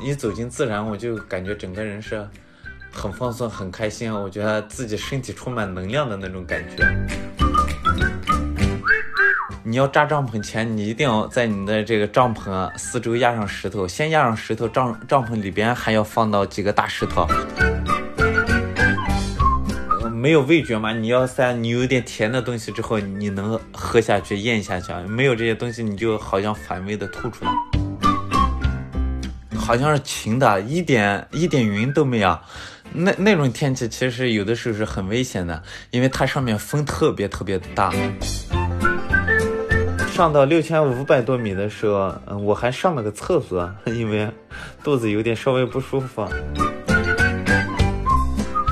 一走进自然，我就感觉整个人是很放松、很开心，我觉得自己身体充满能量的那种感觉。你要扎帐篷前，你一定要在你的这个帐篷四周压上石头，先压上石头，帐帐篷里边还要放到几个大石头。没有味觉嘛？你要在你有点甜的东西之后，你能喝下去、咽下去。没有这些东西，你就好像反胃的吐出来，好像是晴的，一点一点云都没有。那那种天气其实有的时候是很危险的，因为它上面风特别特别大。上到六千五百多米的时候，嗯，我还上了个厕所，因为肚子有点稍微不舒服。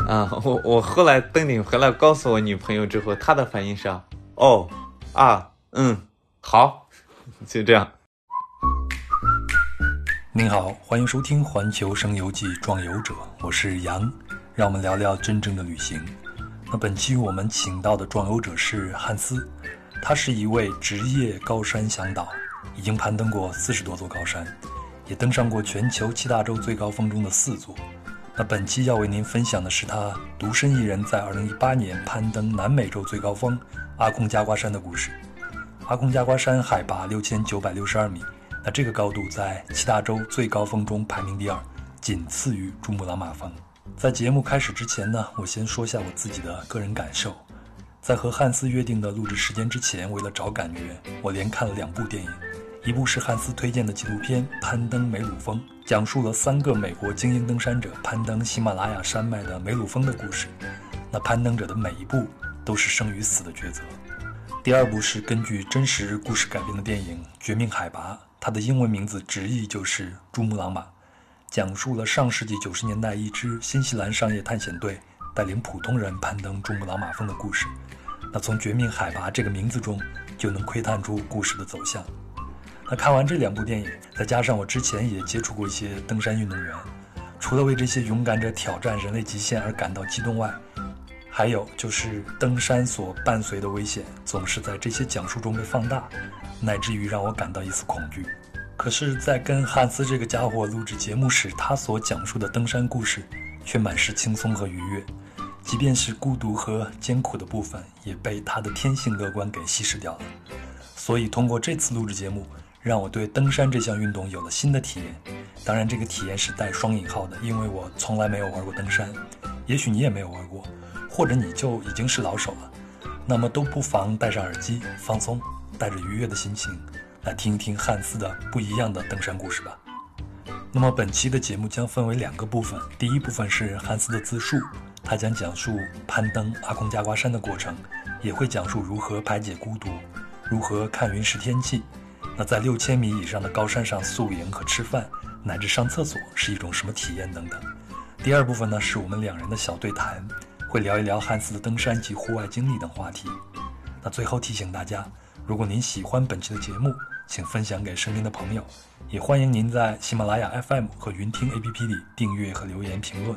啊，我我后来登顶回来告诉我女朋友之后，她的反应是，哦，啊，嗯，好，就这样。您好，欢迎收听《环球声游记·壮游者》，我是杨，让我们聊聊真正的旅行。那本期我们请到的壮游者是汉斯，他是一位职业高山向导，已经攀登过四十多座高山，也登上过全球七大洲最高峰中的四座。那本期要为您分享的是他独身一人在2018年攀登南美洲最高峰阿空加瓜山的故事。阿空加瓜山海拔6962米，这个高度在七大洲最高峰中排名第二，仅次于珠穆朗玛峰。在节目开始之前呢，我先说下我自己的个人感受。在和汉斯约定的录制时间之前，为了找感觉，我连看了两部电影。一部是汉斯推荐的纪录片《攀登梅鲁峰》，讲述了三个美国精英登山者攀登喜马拉雅山脉的梅鲁峰的故事。那攀登者的每一步都是生与死的抉择。第二部是根据真实故事改编的电影《绝命海拔》，它的英文名字直译就是“珠穆朗玛”，讲述了上世纪九十年代一支新西兰商业探险队带领普通人攀登珠穆朗玛峰的故事。那从“绝命海拔”这个名字中就能窥探出故事的走向。那看完这两部电影，再加上我之前也接触过一些登山运动员，除了为这些勇敢者挑战人类极限而感到激动外，还有就是登山所伴随的危险总是在这些讲述中被放大，乃至于让我感到一丝恐惧。可是，在跟汉斯这个家伙录制节目时，他所讲述的登山故事却满是轻松和愉悦，即便是孤独和艰苦的部分，也被他的天性乐观给稀释掉了。所以，通过这次录制节目。让我对登山这项运动有了新的体验，当然这个体验是带双引号的，因为我从来没有玩过登山，也许你也没有玩过，或者你就已经是老手了，那么都不妨戴上耳机放松，带着愉悦的心情来听一听汉斯的不一样的登山故事吧。那么本期的节目将分为两个部分，第一部分是汉斯的自述，他将讲述攀登阿空加瓜山的过程，也会讲述如何排解孤独，如何看云识天气。那在六千米以上的高山上宿营和吃饭，乃至上厕所是一种什么体验等等。第二部分呢，是我们两人的小对谈，会聊一聊汉斯的登山及户外经历等话题。那最后提醒大家，如果您喜欢本期的节目，请分享给身边的朋友，也欢迎您在喜马拉雅 FM 和云听 APP 里订阅和留言评论。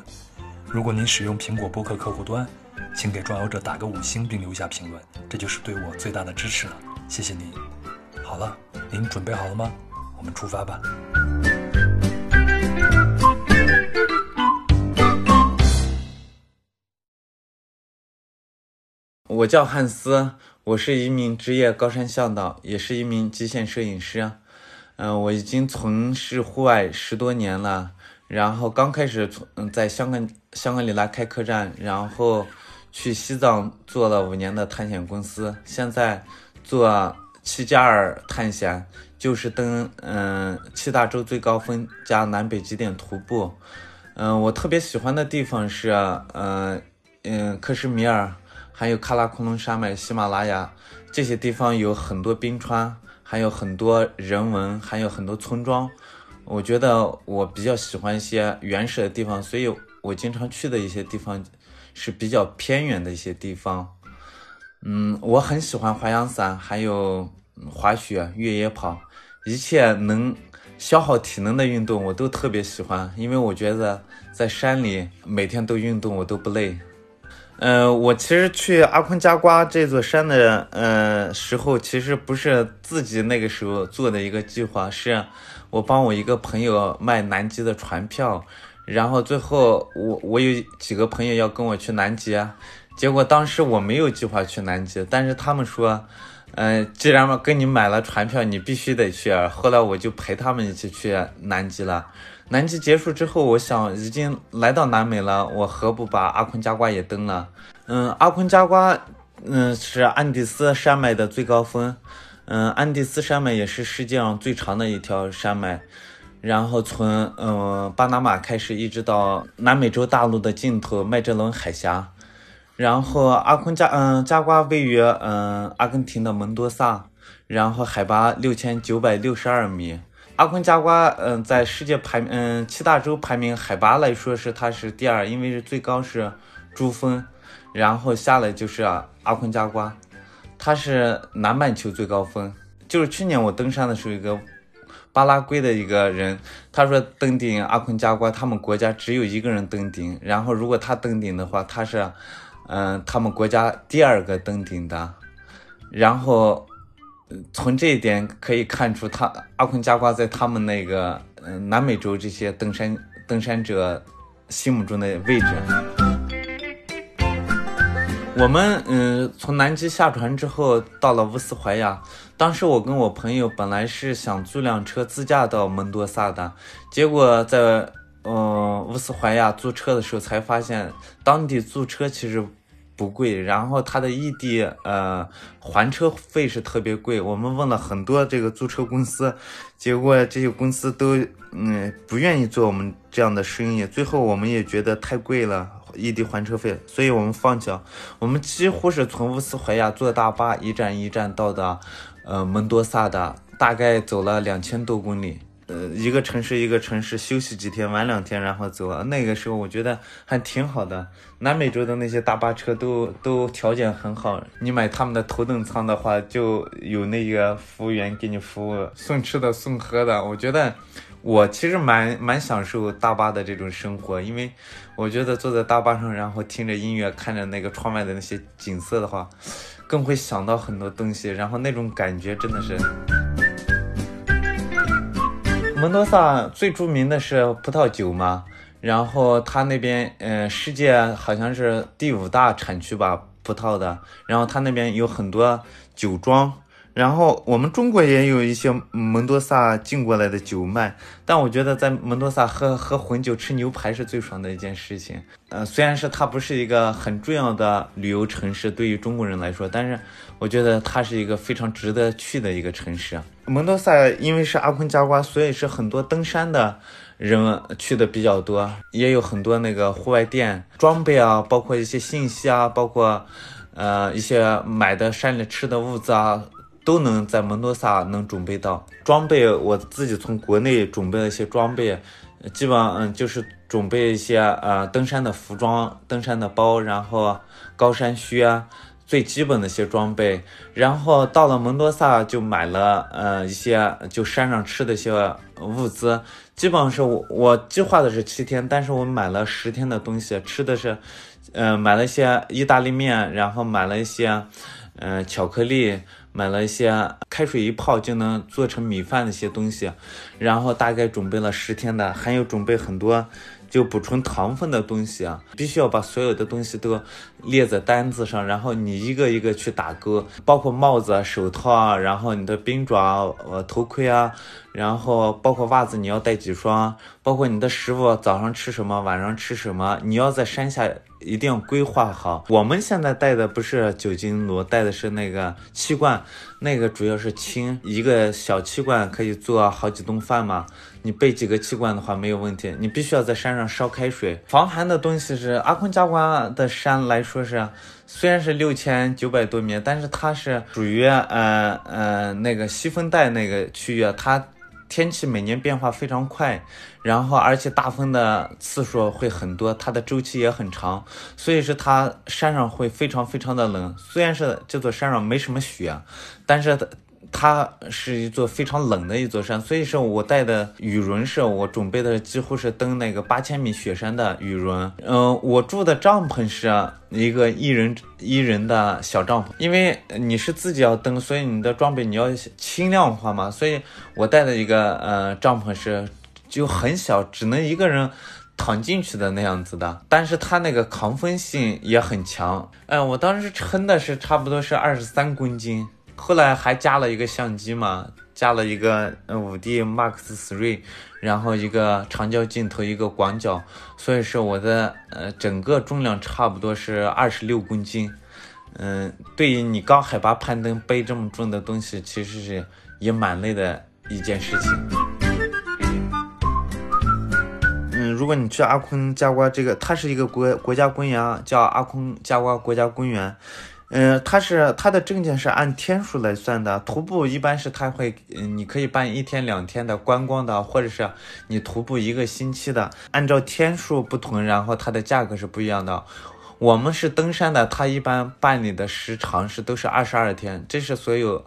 如果您使用苹果播客客户端，请给壮游者打个五星并留下评论，这就是对我最大的支持了。谢谢您。好了，您准备好了吗？我们出发吧。我叫汉斯，我是一名职业高山向导，也是一名极限摄影师。嗯，我已经从事户外十多年了。然后刚开始从嗯在香格香格里拉开客栈，然后去西藏做了五年的探险公司，现在做。七加二探险就是登嗯七大洲最高峰加南北极点徒步，嗯，我特别喜欢的地方是嗯嗯克什米尔，还有喀拉昆仑山脉、喜马拉雅这些地方有很多冰川，还有很多人文，还有很多村庄。我觉得我比较喜欢一些原始的地方，所以我经常去的一些地方是比较偏远的一些地方。嗯，我很喜欢滑翔伞，还有滑雪、越野跑，一切能消耗体能的运动我都特别喜欢，因为我觉得在山里每天都运动我都不累。呃，我其实去阿坤加瓜这座山的呃时候，其实不是自己那个时候做的一个计划，是我帮我一个朋友卖南极的船票，然后最后我我有几个朋友要跟我去南极，结果当时我没有计划去南极，但是他们说，嗯，既然嘛跟你买了船票，你必须得去，后来我就陪他们一起去南极了。南极结束之后，我想已经来到南美了，我何不把阿昆加瓜也登了？嗯，阿昆加瓜，嗯，是安第斯山脉的最高峰。嗯，安第斯山脉也是世界上最长的一条山脉。然后从嗯巴拿马开始，一直到南美洲大陆的尽头麦哲伦海峡。然后阿昆加嗯加瓜位于嗯阿根廷的蒙多萨，然后海拔六千九百六十二米。阿昆加瓜，嗯，在世界排，嗯，七大洲排名海拔来说是它是第二，因为是最高是珠峰，然后下来就是阿昆加瓜，它是南半球最高峰。就是去年我登山的时候，一个巴拉圭的一个人，他说登顶阿昆加瓜，他们国家只有一个人登顶，然后如果他登顶的话，他是，嗯，他们国家第二个登顶的，然后。从这一点可以看出，他阿坤加瓜在他们那个嗯南美洲这些登山登山者心目中的位置。我们嗯从南极下船之后到了乌斯怀亚，当时我跟我朋友本来是想租辆车自驾到蒙多萨的，结果在嗯乌斯怀亚租车的时候才发现，当地租车其实。不贵，然后它的异地呃还车费是特别贵。我们问了很多这个租车公司，结果这些公司都嗯不愿意做我们这样的生意。最后我们也觉得太贵了，异地还车费，所以我们放弃了。我们几乎是从乌斯怀亚坐大巴一站一站到的呃蒙多萨的，大概走了两千多公里。呃，一个城市一个城市休息几天，玩两天，然后走。那个时候我觉得还挺好的。南美洲的那些大巴车都都条件很好，你买他们的头等舱的话，就有那个服务员给你服务，送吃的送喝的。我觉得我其实蛮蛮享受大巴的这种生活，因为我觉得坐在大巴上，然后听着音乐，看着那个窗外的那些景色的话，更会想到很多东西，然后那种感觉真的是。蒙多萨最著名的是葡萄酒嘛，然后它那边，呃，世界好像是第五大产区吧，葡萄的，然后它那边有很多酒庄。然后我们中国也有一些蒙多萨进过来的酒卖，但我觉得在蒙多萨喝喝混酒、吃牛排是最爽的一件事情。呃，虽然是它不是一个很重要的旅游城市，对于中国人来说，但是我觉得它是一个非常值得去的一个城市。蒙多萨因为是阿昆加瓜，所以是很多登山的人去的比较多，也有很多那个户外店装备啊，包括一些信息啊，包括呃一些买的山里吃的物资啊。都能在蒙多萨能准备到装备，我自己从国内准备了一些装备，基本上嗯就是准备一些呃登山的服装、登山的包，然后高山靴，最基本的一些装备。然后到了蒙多萨就买了呃一些就山上吃的一些物资，基本上是我我计划的是七天，但是我买了十天的东西，吃的是，嗯买了一些意大利面，然后买了一些嗯巧克力。买了一些开水一泡就能做成米饭的一些东西，然后大概准备了十天的，还有准备很多就补充糖分的东西啊，必须要把所有的东西都列在单子上，然后你一个一个去打勾，包括帽子啊、手套啊，然后你的冰爪、呃头盔啊，然后包括袜子你要带几双，包括你的食物早上吃什么，晚上吃什么，你要在山下。一定要规划好。我们现在带的不是酒精炉，带的是那个气罐，那个主要是氢，一个小气罐可以做好几顿饭嘛。你备几个气罐的话没有问题。你必须要在山上烧开水。防寒的东西是阿坤加瓜的山来说是，虽然是六千九百多米，但是它是属于呃呃那个西风带那个区域，它。天气每年变化非常快，然后而且大风的次数会很多，它的周期也很长，所以说它山上会非常非常的冷。虽然是这座山上没什么雪，但是它是一座非常冷的一座山，所以说我带的羽绒是我准备的几乎是登那个八千米雪山的羽绒。嗯，我住的帐篷是一个一人一人的小帐篷，因为你是自己要登，所以你的装备你要轻量化嘛，所以我带的一个呃帐篷是就很小，只能一个人。躺进去的那样子的，但是它那个抗风性也很强。嗯，我当时称的是差不多是二十三公斤，后来还加了一个相机嘛，加了一个五 D Max Three，然后一个长焦镜头，一个广角，所以说我的呃整个重量差不多是二十六公斤。嗯，对于你高海拔攀登背这么重的东西，其实是也蛮累的一件事情。如果你去阿坤加瓜这个，它是一个国国家公园，叫阿坤加瓜国家公园。嗯，它是它的证件是按天数来算的，徒步一般是它会，嗯，你可以办一天两天的观光的，或者是你徒步一个星期的，按照天数不同，然后它的价格是不一样的。我们是登山的，它一般办理的时长是都是二十二天，这是所有。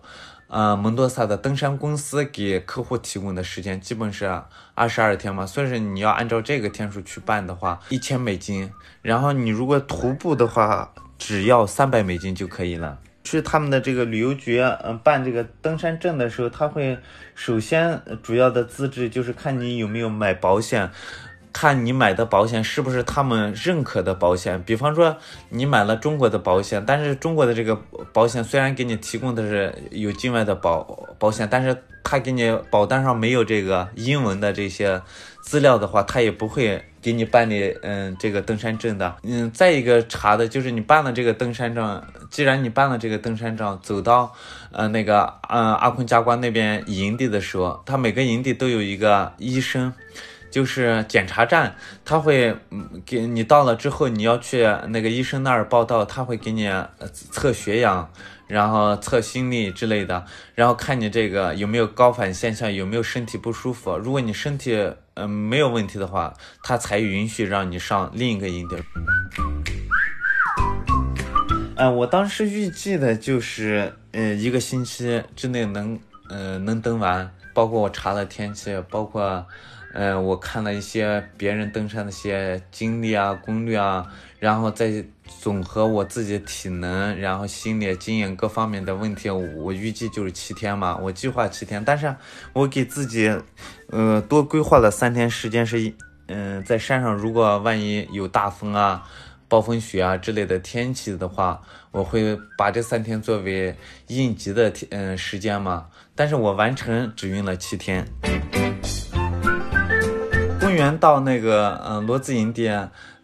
呃，蒙多萨的登山公司给客户提供的时间基本是二十二天嘛，所以说你要按照这个天数去办的话，一千美金。然后你如果徒步的话，只要三百美金就可以了。去他们的这个旅游局，嗯，办这个登山证的时候，他会首先主要的资质就是看你有没有买保险。看你买的保险是不是他们认可的保险，比方说你买了中国的保险，但是中国的这个保险虽然给你提供的是有境外的保保险，但是他给你保单上没有这个英文的这些资料的话，他也不会给你办理嗯这个登山证的。嗯，再一个查的就是你办了这个登山证，既然你办了这个登山证，走到呃那个嗯阿坤加瓜那边营地的时候，他每个营地都有一个医生。就是检查站，他会给你到了之后，你要去那个医生那儿报到，他会给你测血氧，然后测心率之类的，然后看你这个有没有高反现象，有没有身体不舒服。如果你身体嗯没有问题的话，他才允许让你上另一个营地。嗯，我当时预计的就是呃一个星期之内能呃能登完，包括我查了天气，包括。嗯，我看了一些别人登山的一些经历啊、攻略啊，然后再总和我自己体能、然后心理经验各方面的问题，我预计就是七天嘛。我计划七天，但是我给自己，呃，多规划了三天时间，是，嗯，在山上如果万一有大风啊、暴风雪啊之类的天气的话，我会把这三天作为应急的天，嗯，时间嘛。但是我完成只用了七天。公园到那个嗯罗子营地，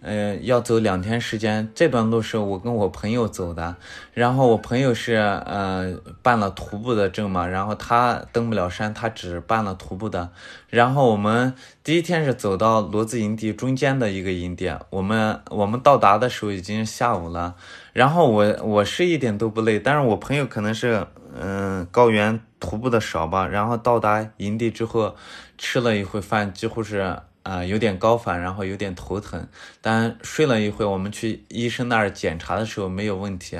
呃要走两天时间。这段路是我跟我朋友走的，然后我朋友是呃办了徒步的证嘛，然后他登不了山，他只办了徒步的。然后我们第一天是走到罗子营地中间的一个营地，我们我们到达的时候已经下午了。然后我我是一点都不累，但是我朋友可能是嗯高原徒步的少吧。然后到达营地之后，吃了一会饭，几乎是。啊，有点高反，然后有点头疼，但睡了一会，我们去医生那儿检查的时候没有问题，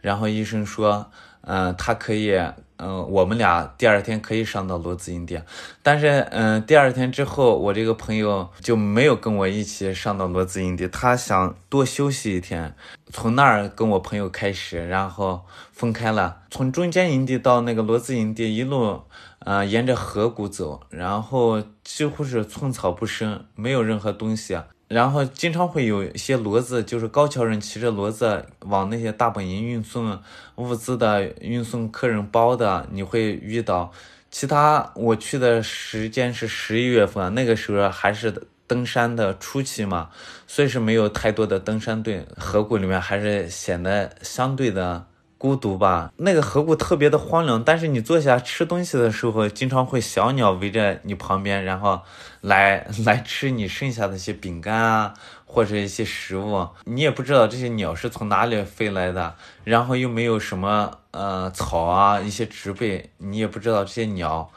然后医生说，嗯，他可以。嗯，我们俩第二天可以上到罗子营地，但是嗯，第二天之后，我这个朋友就没有跟我一起上到罗子营地，他想多休息一天，从那儿跟我朋友开始，然后分开了，从中间营地到那个罗子营地，一路呃沿着河谷走，然后几乎是寸草不生，没有任何东西。然后经常会有一些骡子，就是高桥人骑着骡子往那些大本营运送物资的、运送客人包的，你会遇到。其他我去的时间是十一月份，那个时候还是登山的初期嘛，所以是没有太多的登山队。河谷里面还是显得相对的。孤独吧，那个河谷特别的荒凉，但是你坐下吃东西的时候，经常会小鸟围着你旁边，然后来来吃你剩下的一些饼干啊，或者一些食物，你也不知道这些鸟是从哪里飞来的，然后又没有什么呃草啊，一些植被，你也不知道这些鸟，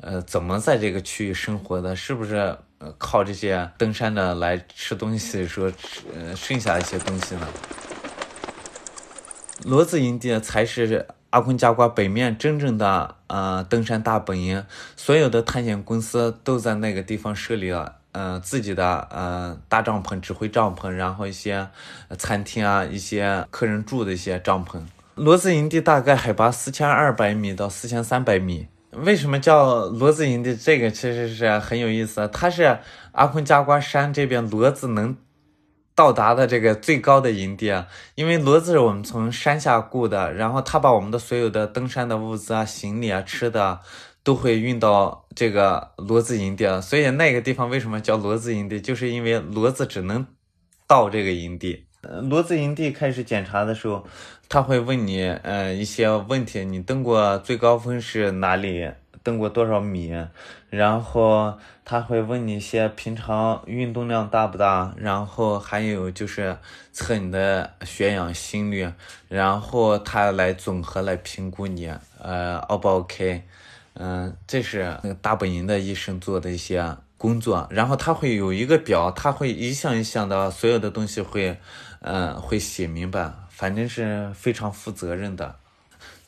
呃怎么在这个区域生活的，是不是靠这些登山的来吃东西说呃剩下一些东西呢？骡子营地才是阿坤加瓜北面真正的呃登山大本营，所有的探险公司都在那个地方设立了呃自己的呃大帐篷、指挥帐篷，然后一些餐厅啊、一些客人住的一些帐篷。骡子营地大概海拔四千二百米到四千三百米。为什么叫骡子营地？这个其实是很有意思，它是阿坤加瓜山这边骡子能。到达的这个最高的营地，因为骡子是我们从山下雇的，然后他把我们的所有的登山的物资啊、行李啊、吃的都会运到这个骡子营地，所以那个地方为什么叫骡子营地，就是因为骡子只能到这个营地。骡子营地开始检查的时候，他会问你，呃，一些问题，你登过最高峰是哪里？登过多少米？然后他会问你一些平常运动量大不大，然后还有就是测你的血氧、心率，然后他来综合来评估你，呃，O 不 OK？嗯，这是那个大本营的医生做的一些工作。然后他会有一个表，他会一项一项的所有的东西会，嗯，会写明白，反正是非常负责任的。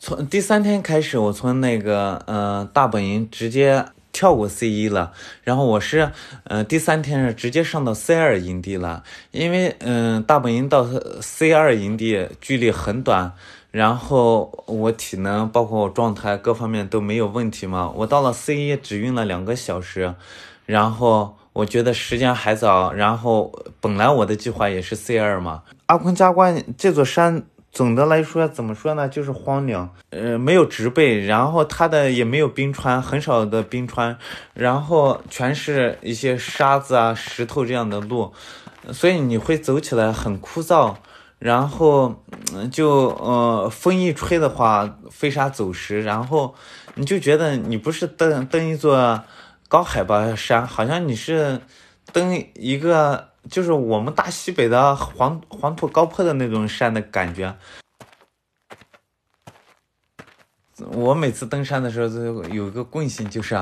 从第三天开始，我从那个呃大本营直接跳过 C 一了，然后我是呃第三天是直接上到 C 二营地了，因为嗯大本营到 C 二营地距离很短，然后我体能包括我状态各方面都没有问题嘛，我到了 C 一只用了两个小时，然后我觉得时间还早，然后本来我的计划也是 C 二嘛，阿坤加关这座山。总的来说，怎么说呢？就是荒凉，呃，没有植被，然后它的也没有冰川，很少的冰川，然后全是一些沙子啊、石头这样的路，所以你会走起来很枯燥，然后就呃，风一吹的话，飞沙走石，然后你就觉得你不是登登一座高海拔山，好像你是登一个。就是我们大西北的黄黄土高坡的那种山的感觉。我每次登山的时候都有一个共性，就是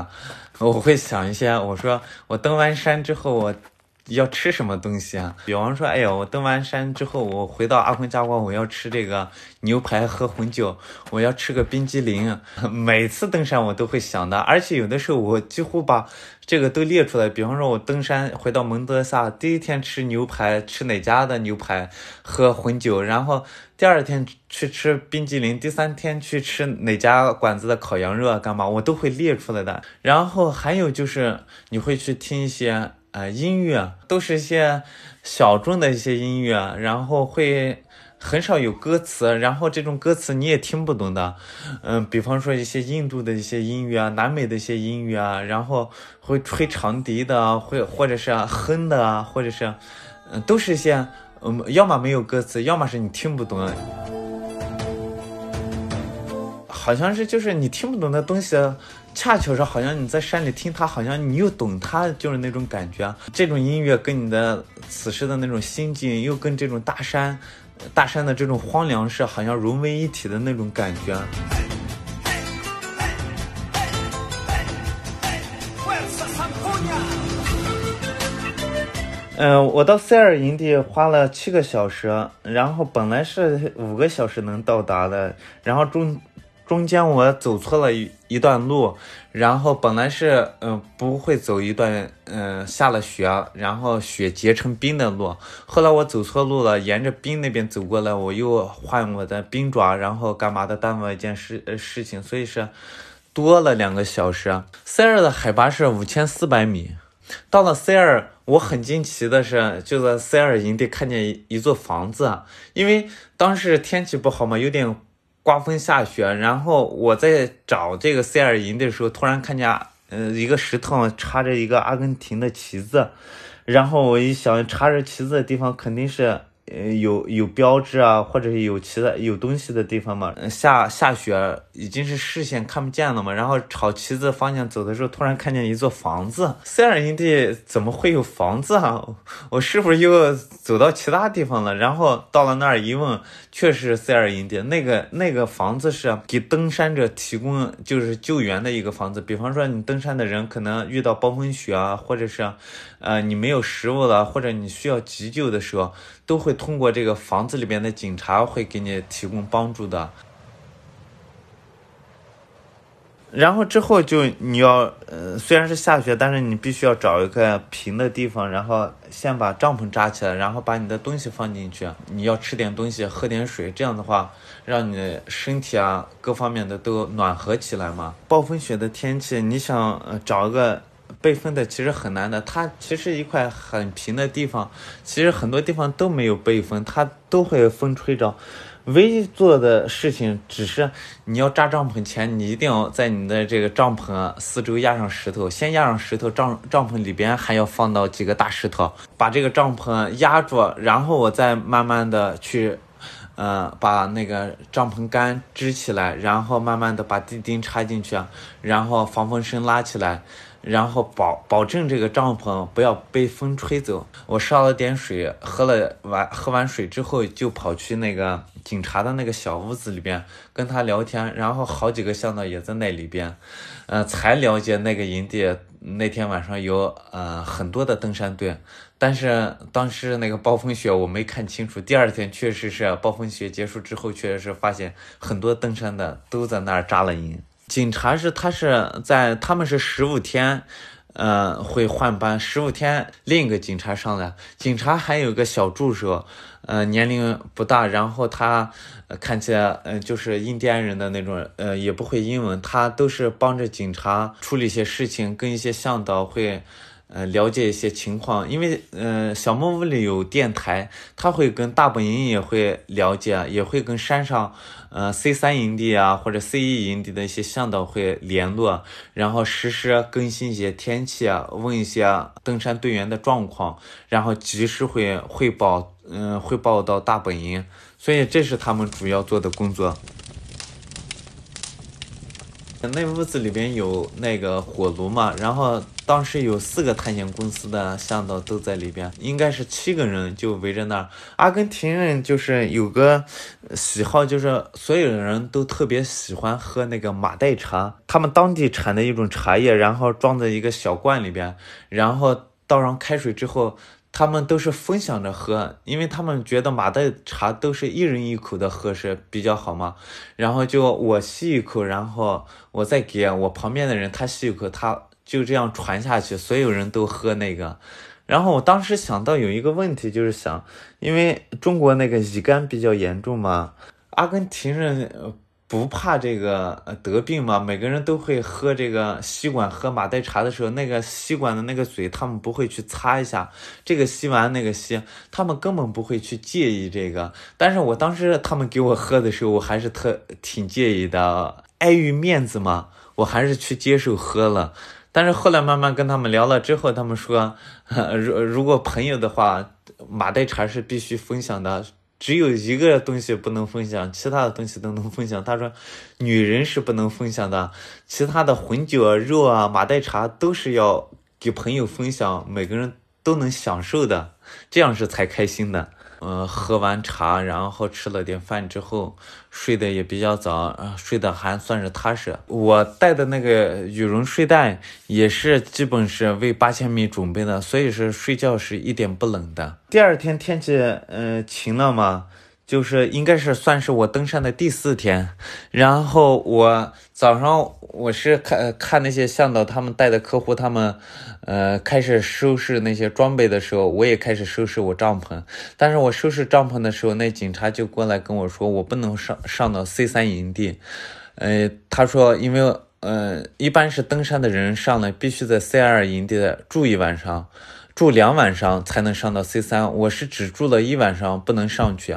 我会想一些，我说我登完山之后我。要吃什么东西啊？比方说，哎呀，我登完山之后，我回到阿昆加瓜，我要吃这个牛排喝红酒，我要吃个冰激凌。每次登山我都会想的，而且有的时候我几乎把这个都列出来。比方说，我登山回到蒙德萨，第一天吃牛排，吃哪家的牛排，喝红酒，然后第二天去吃冰激凌，第三天去吃哪家馆子的烤羊肉啊，干嘛，我都会列出来的。然后还有就是你会去听一些。呃，音乐都是一些小众的一些音乐，然后会很少有歌词，然后这种歌词你也听不懂的。嗯，比方说一些印度的一些音乐啊，南美的一些音乐啊，然后会吹长笛的，会或者是哼的啊，或者是，嗯，都是一些，嗯，要么没有歌词，要么是你听不懂。好像是就是你听不懂的东西。恰巧是好像你在山里听它，好像你又懂它，就是那种感觉。这种音乐跟你的此时的那种心境，又跟这种大山、大山的这种荒凉是好像融为一体的那种感觉。嗯，我到塞尔营地花了七个小时，然后本来是五个小时能到达的，然后中。中间我走错了一一段路，然后本来是嗯不会走一段嗯下了雪，然后雪结成冰的路，后来我走错路了，沿着冰那边走过来，我又换我的冰爪，然后干嘛的耽误一件事呃事情，所以是多了两个小时。塞尔的海拔是五千四百米，到了塞尔，我很惊奇的是，就在塞尔营地看见一座房子，因为当时天气不好嘛，有点。刮风下雪，然后我在找这个塞尔营的时候，突然看见，呃，一个石头插着一个阿根廷的旗子，然后我一想，插着旗子的地方肯定是。呃，有有标志啊，或者是有其他有东西的地方嘛？下下雪已经是视线看不见了嘛。然后朝旗子方向走的时候，突然看见一座房子。塞尔营地怎么会有房子啊？我是不是又走到其他地方了？然后到了那儿一问，确实塞尔营地那个那个房子是给登山者提供就是救援的一个房子。比方说你登山的人可能遇到暴风雪啊，或者是，呃，你没有食物了，或者你需要急救的时候。都会通过这个房子里边的警察会给你提供帮助的。然后之后就你要，呃，虽然是下雪，但是你必须要找一个平的地方，然后先把帐篷扎起来，然后把你的东西放进去。你要吃点东西，喝点水，这样的话，让你身体啊各方面的都暖和起来嘛。暴风雪的天气，你想呃找一个被风的其实很难的。它其实一块很平的地方，其实很多地方都没有被风，它都会风吹着。唯一做的事情只是，你要扎帐篷前，你一定要在你的这个帐篷四周压上石头，先压上石头，帐帐篷里边还要放到几个大石头，把这个帐篷压住，然后我再慢慢的去，呃，把那个帐篷杆支起来，然后慢慢的把地钉插进去，然后防风绳拉起来。然后保保证这个帐篷不要被风吹走。我烧了点水，喝了完喝完水之后，就跑去那个警察的那个小屋子里边跟他聊天。然后好几个向导也在那里边，呃，才了解那个营地那天晚上有呃很多的登山队。但是当时那个暴风雪我没看清楚。第二天确实是暴风雪结束之后，确实是发现很多登山的都在那儿扎了营。警察是他是在他们是十五天，呃会换班，十五天另一个警察上来。警察还有个小助手，呃年龄不大，然后他看起来呃就是印第安人的那种，呃也不会英文，他都是帮着警察处理一些事情，跟一些向导会。呃，了解一些情况，因为呃，小木屋里有电台，他会跟大本营也会了解，也会跟山上，呃，C 三营地啊或者 C 一营地的一些向导会联络，然后实时更新一些天气啊，问一些登山队员的状况，然后及时会汇报，嗯，汇报到大本营，所以这是他们主要做的工作。那屋子里边有那个火炉嘛，然后当时有四个探险公司的向导都在里边，应该是七个人就围着那儿。阿根廷人就是有个喜好，就是所有的人都特别喜欢喝那个马黛茶，他们当地产的一种茶叶，然后装在一个小罐里边，然后倒上开水之后。他们都是分享着喝，因为他们觉得马黛茶都是一人一口的喝是比较好嘛。然后就我吸一口，然后我再给我旁边的人他吸一口，他就这样传下去，所有人都喝那个。然后我当时想到有一个问题，就是想，因为中国那个乙肝比较严重嘛，阿根廷人。不怕这个得病嘛？每个人都会喝这个吸管喝马黛茶的时候，那个吸管的那个嘴，他们不会去擦一下，这个吸完那个吸，他们根本不会去介意这个。但是我当时他们给我喝的时候，我还是特挺介意的，碍于面子嘛，我还是去接受喝了。但是后来慢慢跟他们聊了之后，他们说，如如果朋友的话，马代茶是必须分享的。只有一个东西不能分享，其他的东西都能分享。他说，女人是不能分享的，其他的红酒啊、肉啊、马代茶都是要给朋友分享，每个人都能享受的，这样是才开心的。呃，喝完茶，然后吃了点饭之后，睡得也比较早，睡得还算是踏实。我带的那个羽绒睡袋也是基本是为八千米准备的，所以是睡觉是一点不冷的。第二天天气嗯晴了嘛。就是应该是算是我登山的第四天，然后我早上我是看看那些向导他们带的客户他们，呃开始收拾那些装备的时候，我也开始收拾我帐篷。但是我收拾帐篷的时候，那警察就过来跟我说，我不能上上到 C 三营地，呃他说因为呃一般是登山的人上来必须在 C 二营地住一晚上。住两晚上才能上到 C 三，我是只住了一晚上，不能上去。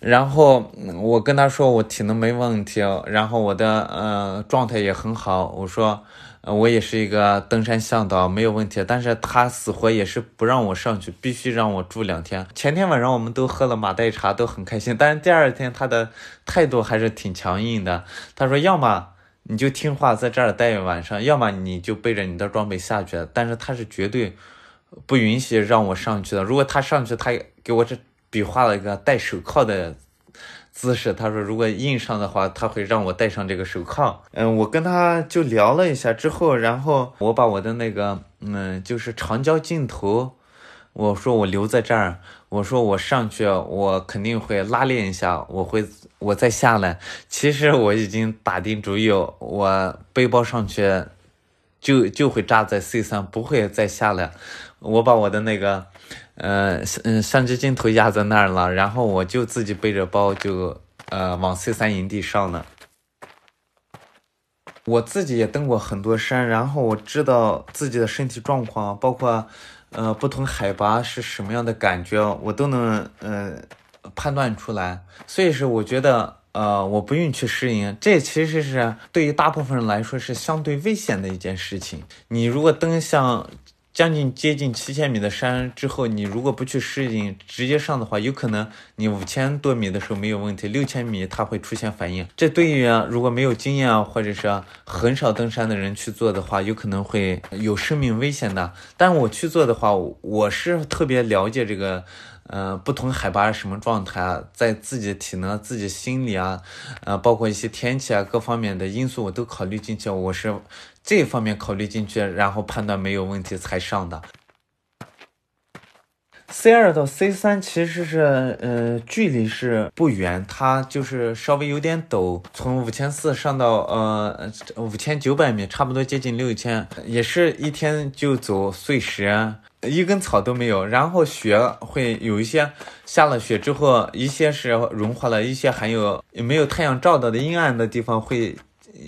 然后我跟他说我体能没问题，然后我的呃状态也很好。我说我也是一个登山向导，没有问题。但是他死活也是不让我上去，必须让我住两天。前天晚上我们都喝了马黛茶，都很开心。但是第二天他的态度还是挺强硬的。他说要么你就听话在这儿待一晚上，要么你就背着你的装备下去。但是他是绝对。不允许让我上去的。如果他上去，他给我这比划了一个戴手铐的姿势。他说，如果硬上的话，他会让我戴上这个手铐。嗯，我跟他就聊了一下之后，然后我把我的那个，嗯，就是长焦镜头，我说我留在这儿。我说我上去，我肯定会拉练一下，我会我再下来。其实我已经打定主意，我背包上去就就会扎在 C 三，不会再下来。我把我的那个，呃，嗯，相机镜头压在那儿了，然后我就自己背着包就呃往 C 三营地上了。我自己也登过很多山，然后我知道自己的身体状况，包括。呃，不同海拔是什么样的感觉，我都能呃判断出来。所以说，我觉得呃，我不用去适应，这其实是对于大部分人来说是相对危险的一件事情。你如果登像。将近接近七千米的山之后，你如果不去适应，直接上的话，有可能你五千多米的时候没有问题，六千米它会出现反应。这对于如果没有经验啊，或者是很少登山的人去做的话，有可能会有生命危险的。但我去做的话，我是特别了解这个。呃，不同海拔什么状态啊？在自己体能、自己心理啊，呃，包括一些天气啊，各方面的因素我都考虑进去。我是这方面考虑进去，然后判断没有问题才上的。C 二到 C 三其实是呃距离是不远，它就是稍微有点陡，从五千四上到呃五千九百米，差不多接近六千，也是一天就走碎石。一根草都没有，然后雪会有一些下了雪之后，一些是融化了，一些还有没有太阳照到的阴暗的地方会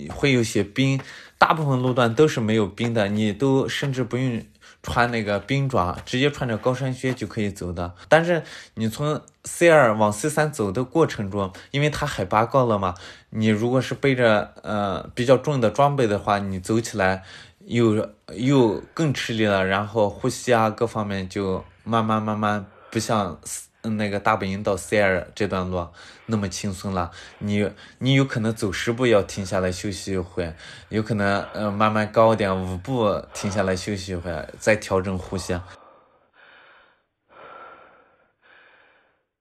会有些冰，大部分路段都是没有冰的，你都甚至不用穿那个冰爪，直接穿着高山靴就可以走的。但是你从 C 二往 C 三走的过程中，因为它海拔高了嘛，你如果是背着呃比较重的装备的话，你走起来。又又更吃力了，然后呼吸啊各方面就慢慢慢慢不像那个大本营到塞尔这段路那么轻松了。你你有可能走十步要停下来休息一会，有可能呃慢慢高点五步停下来休息一会，再调整呼吸。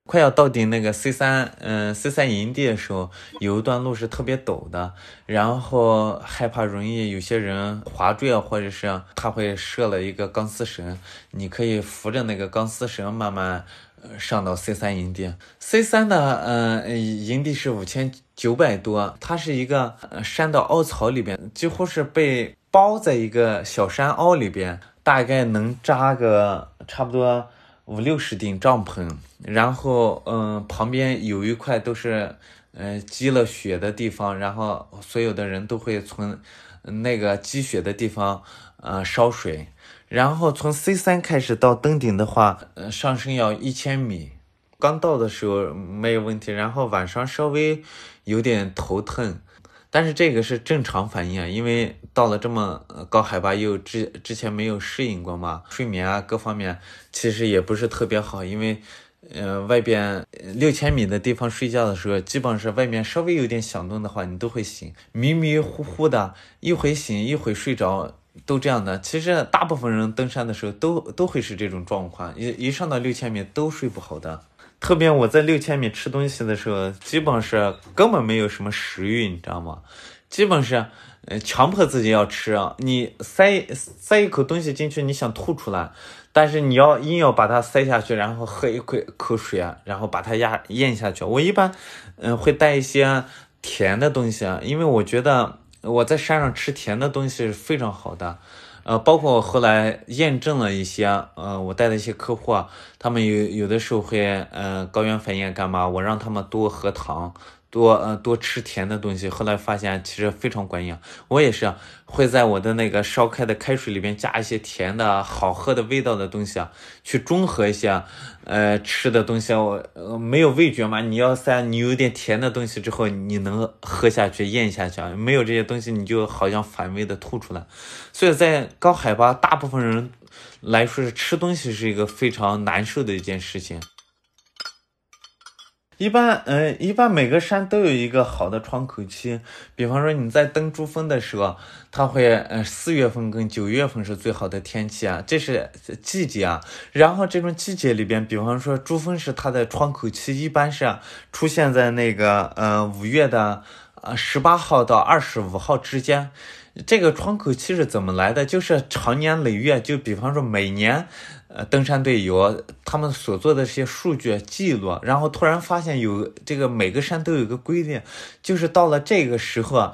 快要到顶那个 C 三，嗯，C 三营地的时候，有一段路是特别陡的，然后害怕容易有些人滑坠啊，或者是他会设了一个钢丝绳，你可以扶着那个钢丝绳慢慢上到 C 三营地。C 三的，嗯，营地是五千九百多，它是一个山的凹槽里边，几乎是被包在一个小山凹里边，大概能扎个差不多。五六十顶帐篷，然后嗯，旁边有一块都是嗯积了雪的地方，然后所有的人都会从那个积雪的地方呃烧水，然后从 C 三开始到登顶的话，呃上升要一千米，刚到的时候没有问题，然后晚上稍微有点头疼。但是这个是正常反应啊，因为到了这么高海拔，又之之前没有适应过嘛，睡眠啊各方面其实也不是特别好，因为，呃，外边六千米的地方睡觉的时候，基本上是外面稍微有点响动的话，你都会醒，迷迷糊糊的，一会醒一会睡着，都这样的。其实大部分人登山的时候都都会是这种状况，一一上到六千米都睡不好的。特别我在六千米吃东西的时候，基本是根本没有什么食欲，你知道吗？基本是，呃，强迫自己要吃。你塞塞一口东西进去，你想吐出来，但是你要硬要把它塞下去，然后喝一口口水啊，然后把它压咽下去。我一般，嗯，会带一些甜的东西啊，因为我觉得我在山上吃甜的东西是非常好的。呃，包括后来验证了一些，呃，我带的一些客户啊，他们有有的时候会，呃，高原反应干嘛？我让他们多喝糖。多呃多吃甜的东西，后来发现其实非常管用。我也是会在我的那个烧开的开水里面加一些甜的好喝的味道的东西啊，去中和一些呃吃的东西。我呃没有味觉嘛，你要塞你有点甜的东西之后，你能喝下去咽下去啊，没有这些东西你就好像反胃的吐出来。所以在高海拔，大部分人来说是吃东西是一个非常难受的一件事情。一般，嗯，一般每个山都有一个好的窗口期。比方说你在登珠峰的时候，它会，嗯，四月份跟九月份是最好的天气啊，这是季节啊。然后这种季节里边，比方说珠峰是它的窗口期，一般是出现在那个，呃，五月的，呃，十八号到二十五号之间。这个窗口期是怎么来的？就是长年累月，就比方说每年，呃，登山队友他们所做的这些数据记录，然后突然发现有这个每个山都有一个规律，就是到了这个时候啊，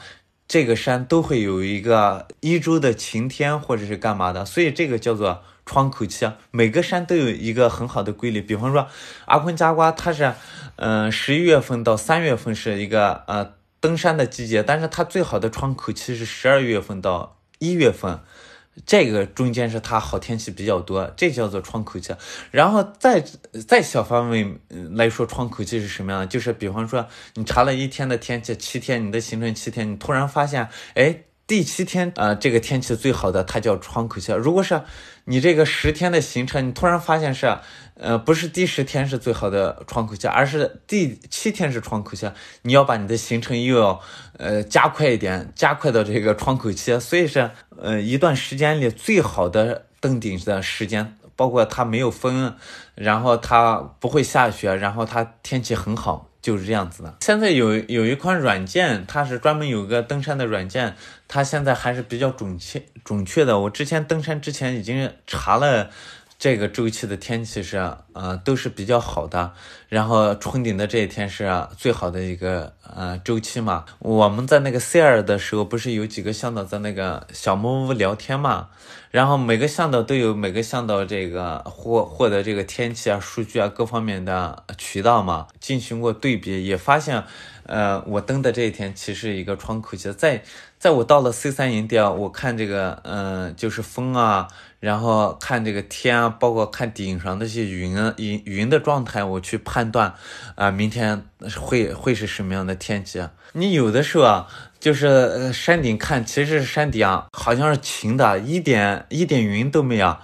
这个山都会有一个一周的晴天或者是干嘛的，所以这个叫做窗口期。每个山都有一个很好的规律，比方说阿坤加瓜，它是，嗯，十一月份到三月份是一个呃。登山的季节，但是它最好的窗口期是十二月份到一月份，这个中间是它好天气比较多，这叫做窗口期。然后再再小范围来说，窗口期是什么样的？就是比方说你查了一天的天气，七天你的行程七天，你突然发现，哎。第七天，呃，这个天气最好的，它叫窗口期。如果是你这个十天的行程，你突然发现是，呃，不是第十天是最好的窗口期，而是第七天是窗口期，你要把你的行程又要，呃，加快一点，加快到这个窗口期。所以是，呃，一段时间里最好的登顶的时间，包括它没有风，然后它不会下雪，然后它天气很好。就是这样子的。现在有有一款软件，它是专门有个登山的软件，它现在还是比较准确准确的。我之前登山之前已经查了。这个周期的天气是，呃，都是比较好的。然后春顶的这一天是最好的一个呃周期嘛。我们在那个塞尔的时候，不是有几个向导在那个小木屋聊天嘛？然后每个向导都有每个向导这个获获得这个天气啊、数据啊各方面的渠道嘛，进行过对比，也发现，呃，我登的这一天其实一个窗口期，在在我到了 C 三营地啊，我看这个，嗯，就是风啊。然后看这个天啊，包括看顶上那些云啊，云云的状态，我去判断，啊，明天会会是什么样的天气？你有的时候啊，就是山顶看，其实是山顶啊，好像是晴的，一点一点云都没有。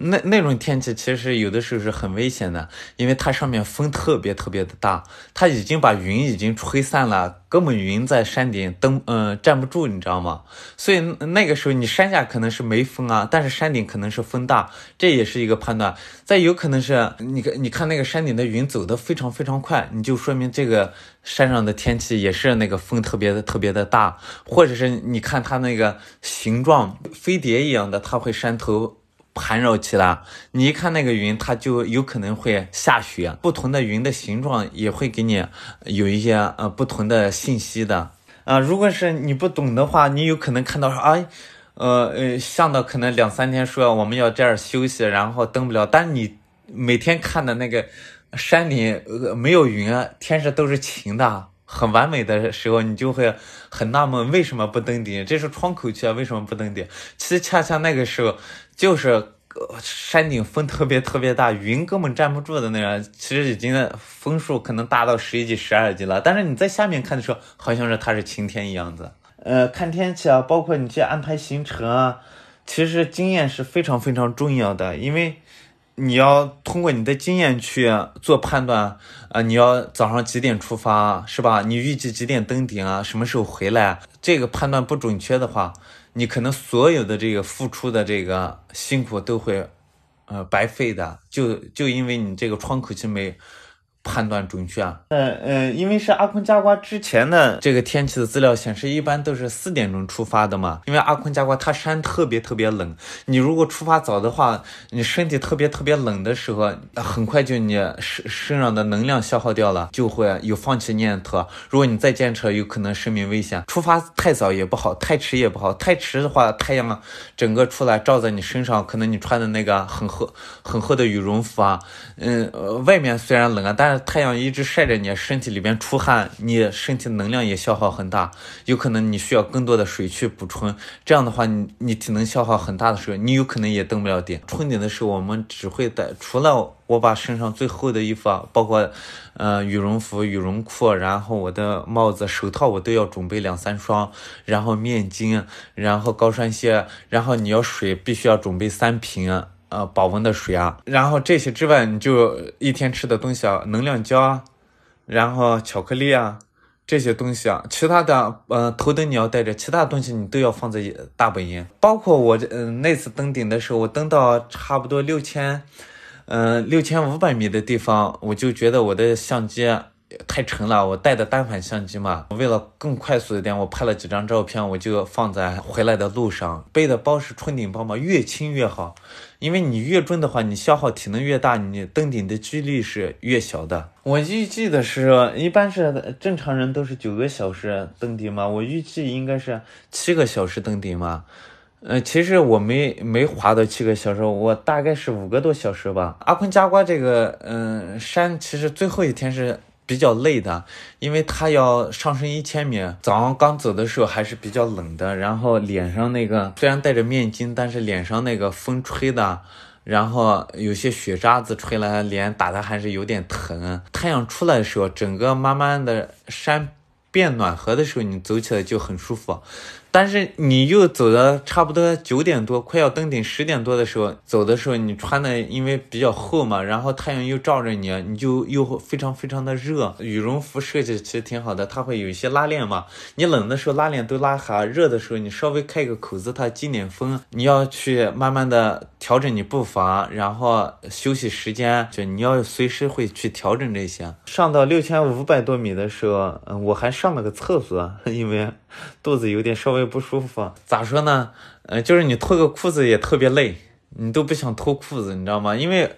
那那种天气其实有的时候是很危险的，因为它上面风特别特别的大，它已经把云已经吹散了，根本云在山顶登嗯站不住，你知道吗？所以那个时候你山下可能是没风啊，但是山顶可能是风大，这也是一个判断。再有可能是你看你看那个山顶的云走得非常非常快，你就说明这个山上的天气也是那个风特别的特别的大，或者是你看它那个形状飞碟一样的，它会山头。盘绕起来，你一看那个云，它就有可能会下雪。不同的云的形状也会给你有一些呃不同的信息的啊。如果是你不懂的话，你有可能看到说，哎，呃呃，向导可能两三天说我们要这儿休息，然后登不了。但你每天看的那个山顶没有云，天是都是晴的，很完美的时候，你就会很纳闷为什么不登顶？这是窗口期啊，为什么不登顶？其实恰恰那个时候。就是山顶风特别特别大，云根本站不住的那样。其实已经风速可能达到十一级、十二级了。但是你在下面看的时候，好像是它是晴天一样的。呃，看天气啊，包括你去安排行程啊，其实经验是非常非常重要的，因为你要通过你的经验去做判断啊。你要早上几点出发，是吧？你预计几点登顶啊？什么时候回来？这个判断不准确的话。你可能所有的这个付出的这个辛苦都会，呃，白费的，就就因为你这个窗口期没。判断准确啊，嗯嗯，因为是阿昆加瓜之前的这个天气的资料显示，一般都是四点钟出发的嘛。因为阿昆加瓜它山特别特别冷，你如果出发早的话，你身体特别特别冷的时候，很快就你身身上的能量消耗掉了，就会有放弃念头。如果你再坚持，有可能生命危险。出发太早也不好，太迟也不好。太迟的话，太阳整个出来照在你身上，可能你穿的那个很厚很厚的羽绒服啊，嗯，外面虽然冷啊，但是。太阳一直晒着你，身体里边出汗，你身体能量也消耗很大，有可能你需要更多的水去补充。这样的话，你你体能消耗很大的时候，你有可能也登不了顶。春顶的时候，我们只会带，除了我把身上最厚的衣服，包括，呃，羽绒服、羽绒裤，然后我的帽子、手套，我都要准备两三双，然后面巾，然后高山鞋，然后你要水，必须要准备三瓶。呃，保温的水啊，然后这些之外，你就一天吃的东西啊，能量胶啊，然后巧克力啊，这些东西啊，其他的，呃，头灯你要带着，其他东西你都要放在大本营。包括我，嗯，那次登顶的时候，我登到差不多六千，嗯，六千五百米的地方，我就觉得我的相机，太沉了，我带的单反相机嘛，为了更快速一点，我拍了几张照片，我就放在回来的路上。背的包是春顶包嘛，越轻越好，因为你越重的话，你消耗体能越大，你登顶的几率是越小的。我预计的是，一般是正常人都是九个小时登顶嘛，我预计应该是七个小时登顶嘛。呃，其实我没没滑到七个小时，我大概是五个多小时吧。阿坤加瓜这个嗯山，其实最后一天是比较累的，因为它要上升一千米。早上刚走的时候还是比较冷的，然后脸上那个虽然戴着面巾，但是脸上那个风吹的，然后有些雪渣子吹来，脸打的还是有点疼。太阳出来的时候，整个慢慢的山变暖和的时候，你走起来就很舒服。但是你又走的差不多九点多，快要登顶十点多的时候，走的时候你穿的因为比较厚嘛，然后太阳又照着你，你就又非常非常的热。羽绒服设计其实挺好的，它会有一些拉链嘛，你冷的时候拉链都拉哈，热的时候你稍微开个口子，它进点风。你要去慢慢的调整你步伐，然后休息时间，就你要随时会去调整这些。上到六千五百多米的时候，嗯，我还上了个厕所，因为。肚子有点稍微不舒服，咋说呢？呃，就是你脱个裤子也特别累，你都不想脱裤子，你知道吗？因为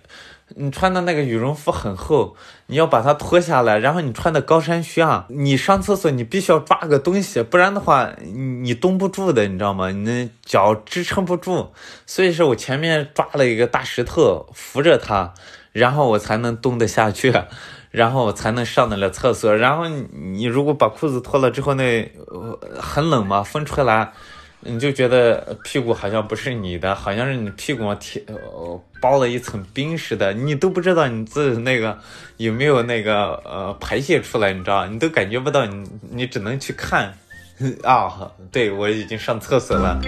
你穿的那个羽绒服很厚，你要把它脱下来，然后你穿的高山靴啊，你上厕所你必须要抓个东西，不然的话你蹲不住的，你知道吗？你的脚支撑不住，所以说我前面抓了一个大石头扶着它，然后我才能蹲得下去。然后我才能上得了厕所。然后你如果把裤子脱了之后，那很冷嘛，风吹来，你就觉得屁股好像不是你的，好像是你屁股上贴包了一层冰似的，你都不知道你自己那个有没有那个呃排泄出来，你知道？你都感觉不到，你你只能去看 啊。对我已经上厕所了。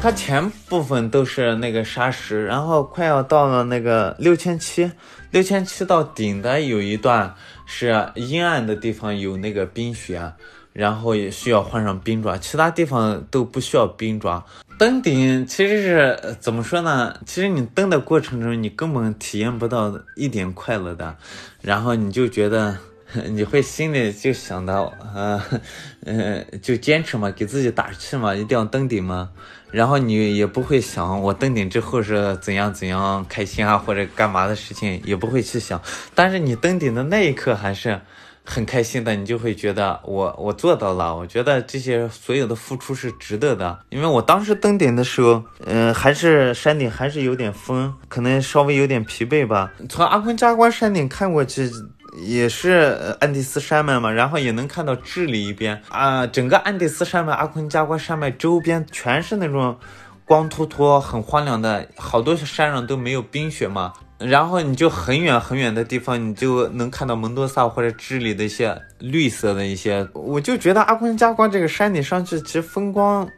它前部分都是那个沙石，然后快要到了那个六千七，六千七到顶的有一段是阴暗的地方有那个冰雪，然后也需要换上冰爪，其他地方都不需要冰爪。登顶其实是怎么说呢？其实你登的过程中你根本体验不到一点快乐的，然后你就觉得。你会心里就想到，呃，呃，就坚持嘛，给自己打气嘛，一定要登顶嘛。然后你也不会想我登顶之后是怎样怎样开心啊，或者干嘛的事情也不会去想。但是你登顶的那一刻还是很开心的，你就会觉得我我做到了。我觉得这些所有的付出是值得的，因为我当时登顶的时候，嗯，还是山顶还是有点风，可能稍微有点疲惫吧。从阿坤加关山顶看过去。也是安第斯山脉嘛，然后也能看到智利一边啊，整个安第斯山脉、阿昆加瓜山脉周边全是那种光秃秃、很荒凉的，好多山上都没有冰雪嘛。然后你就很远很远的地方，你就能看到蒙多萨或者智利的一些绿色的一些。我就觉得阿昆加瓜这个山顶上去，其实风光，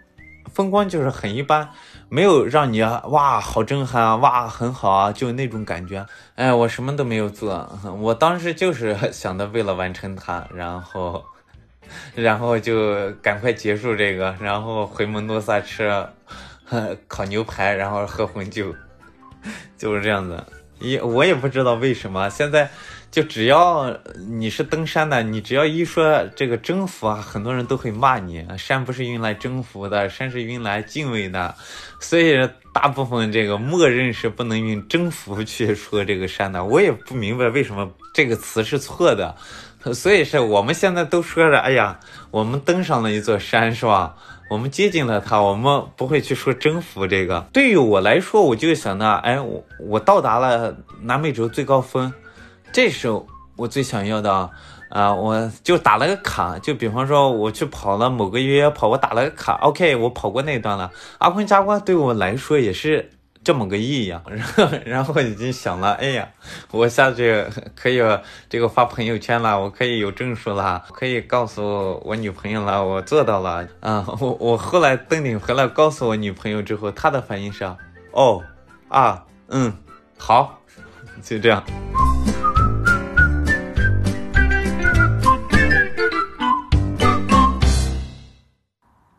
风光就是很一般。没有让你哇，好震撼啊！哇，很好啊，就那种感觉。哎，我什么都没有做，我当时就是想的，为了完成它，然后，然后就赶快结束这个，然后回蒙多萨吃 烤牛排，然后喝红酒，就是这样子。也我也不知道为什么现在。就只要你是登山的，你只要一说这个征服啊，很多人都会骂你。山不是用来征服的，山是用来敬畏的，所以大部分这个默认是不能用征服去说这个山的。我也不明白为什么这个词是错的，所以是我们现在都说着，哎呀，我们登上了一座山，是吧？我们接近了它，我们不会去说征服这个。对于我来说，我就想到，哎，我我到达了南美洲最高峰。这是我最想要的啊！我就打了个卡，就比方说我去跑了某个越野跑，我打了个卡，OK，我跑过那段了。阿坤加瓜对我来说也是这么个意义啊。然后，然后已经想了，哎呀，我下去可以这个发朋友圈了，我可以有证书了，可以告诉我女朋友了，我做到了啊！我我后来登顶回来告诉我女朋友之后，她的反应是，哦，啊，嗯，好，就这样。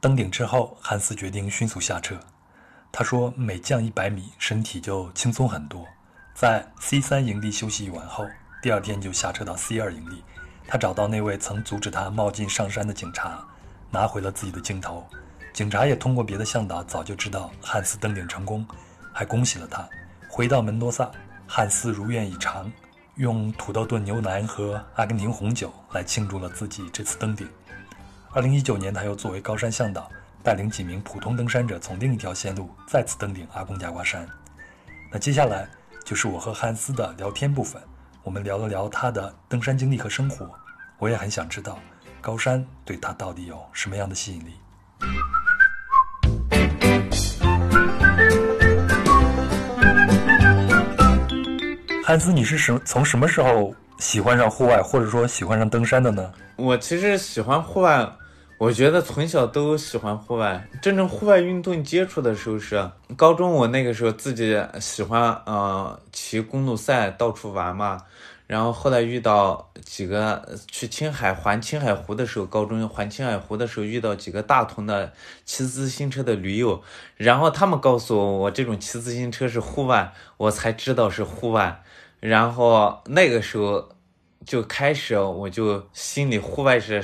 登顶之后，汉斯决定迅速下车。他说：“每降一百米，身体就轻松很多。”在 C 三营地休息一晚后，第二天就下车到 C 二营地。他找到那位曾阻止他冒进上山的警察，拿回了自己的镜头。警察也通过别的向导早就知道汉斯登顶成功，还恭喜了他。回到门多萨，汉斯如愿以偿，用土豆炖牛腩和阿根廷红酒来庆祝了自己这次登顶。二零一九年，他又作为高山向导，带领几名普通登山者从另一条线路再次登顶阿贡加瓜山。那接下来就是我和汉斯的聊天部分，我们聊了聊他的登山经历和生活。我也很想知道，高山对他到底有什么样的吸引力。汉斯，你是什从什么时候喜欢上户外，或者说喜欢上登山的呢？我其实喜欢户外，我觉得从小都喜欢户外。真正户外运动接触的时候是高中，我那个时候自己喜欢呃骑公路赛，到处玩嘛。然后后来遇到几个去青海环青海湖的时候，高中环青海湖的时候遇到几个大同的骑自行车的驴友，然后他们告诉我，我这种骑自行车是户外，我才知道是户外。然后那个时候就开始，我就心里户外是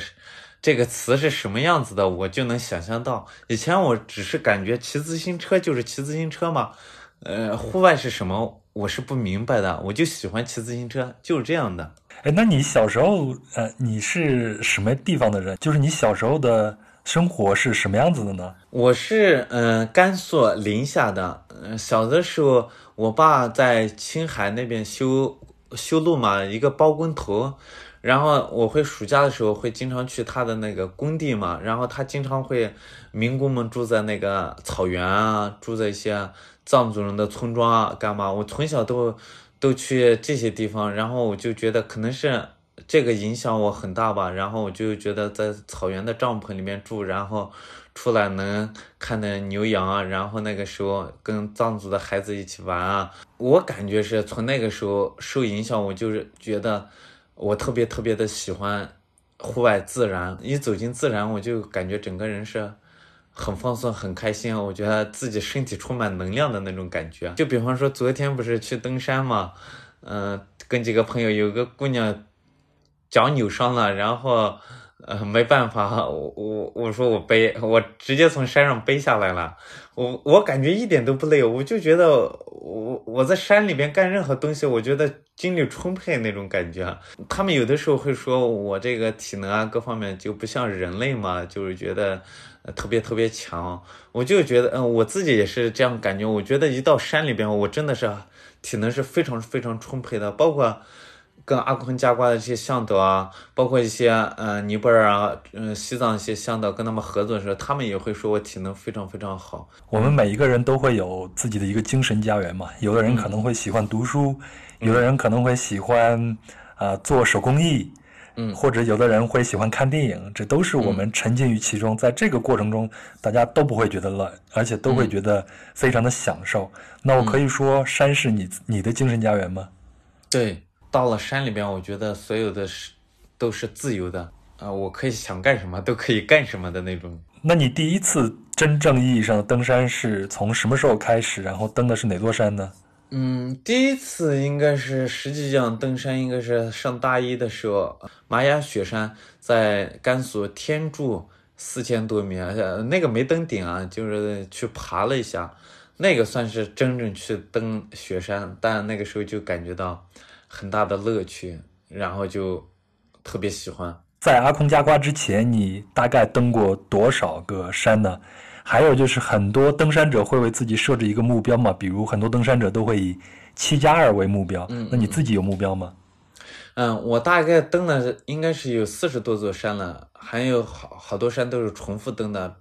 这个词是什么样子的，我就能想象到。以前我只是感觉骑自行车就是骑自行车嘛，呃，户外是什么？我是不明白的，我就喜欢骑自行车，就是这样的。哎，那你小时候，呃，你是什么地方的人？就是你小时候的生活是什么样子的呢？我是嗯，甘肃临夏的。嗯，小的时候，我爸在青海那边修修路嘛，一个包工头。然后我会暑假的时候会经常去他的那个工地嘛，然后他经常会民工们住在那个草原啊，住在一些。藏族人的村庄啊，干嘛？我从小都都去这些地方，然后我就觉得可能是这个影响我很大吧。然后我就觉得在草原的帐篷里面住，然后出来能看的牛羊啊，然后那个时候跟藏族的孩子一起玩啊，我感觉是从那个时候受影响，我就是觉得我特别特别的喜欢户外自然，一走进自然，我就感觉整个人是。很放松，很开心，我觉得自己身体充满能量的那种感觉。就比方说，昨天不是去登山嘛，嗯，跟几个朋友，有个姑娘脚扭伤了，然后呃没办法，我我我说我背，我直接从山上背下来了。我我感觉一点都不累，我就觉得我我在山里边干任何东西，我觉得精力充沛那种感觉。他们有的时候会说我这个体能啊各方面就不像人类嘛，就是觉得。特别特别强，我就觉得，嗯，我自己也是这样感觉。我觉得一到山里边，我真的是体能是非常非常充沛的。包括跟阿坤加瓜的这些向导啊，包括一些嗯尼泊尔啊，嗯西藏一些向导，跟他们合作的时候，他们也会说我体能非常非常好。我们每一个人都会有自己的一个精神家园嘛。有的人可能会喜欢读书，有的人可能会喜欢啊做手工艺。嗯，或者有的人会喜欢看电影，这都是我们沉浸于其中，在这个过程中，大家都不会觉得累，而且都会觉得非常的享受。那我可以说，山是你你的精神家园吗？对，到了山里边，我觉得所有的是都是自由的啊，我可以想干什么都可以干什么的那种。那你第一次真正意义上的登山是从什么时候开始？然后登的是哪座山呢？嗯，第一次应该是实际上登山，应该是上大一的时候，玛雅雪山在甘肃天柱四千多米，那个没登顶啊，就是去爬了一下，那个算是真正去登雪山，但那个时候就感觉到很大的乐趣，然后就特别喜欢。在阿空加瓜之前，你大概登过多少个山呢？还有就是很多登山者会为自己设置一个目标嘛，比如很多登山者都会以七加二为目标。嗯，那你自己有目标吗？嗯，我大概登了应该是有四十多座山了，还有好好多山都是重复登的。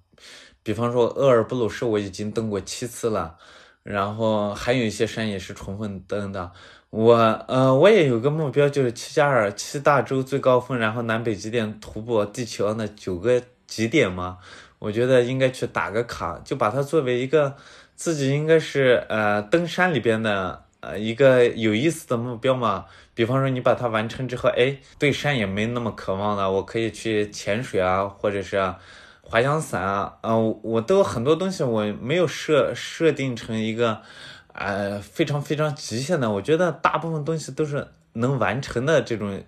比方说厄尔布鲁士我已经登过七次了，然后还有一些山也是重复登的。我呃我也有个目标，就是七加二七大洲最高峰，然后南北极点徒步地球那九个极点嘛。我觉得应该去打个卡，就把它作为一个自己应该是呃登山里边的呃一个有意思的目标嘛。比方说你把它完成之后，哎，对山也没那么渴望了，我可以去潜水啊，或者是滑翔伞啊，嗯，我都很多东西我没有设设定成一个呃非常非常极限的。我觉得大部分东西都是能完成的这种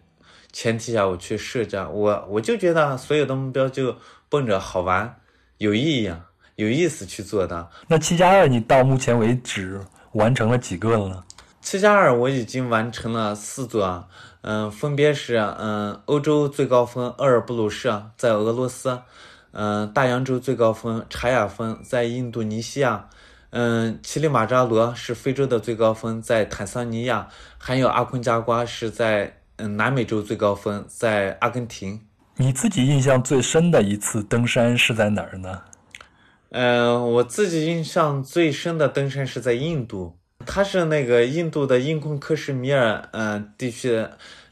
前提下，我去设置。我我就觉得所有的目标就奔着好玩、有意义、有意思去做的。那七加二，你到目前为止完成了几个了呢？七加二，我已经完成了四座，嗯，分别是嗯，欧洲最高峰厄尔布鲁士在俄罗斯，嗯，大洋洲最高峰查亚峰在印度尼西亚。嗯，乞力马扎罗是非洲的最高峰，在坦桑尼亚；还有阿昆加瓜是在嗯南美洲最高峰，在阿根廷。你自己印象最深的一次登山是在哪儿呢？嗯，我自己印象最深的登山是在印度，它是那个印度的印控克什米尔嗯地区。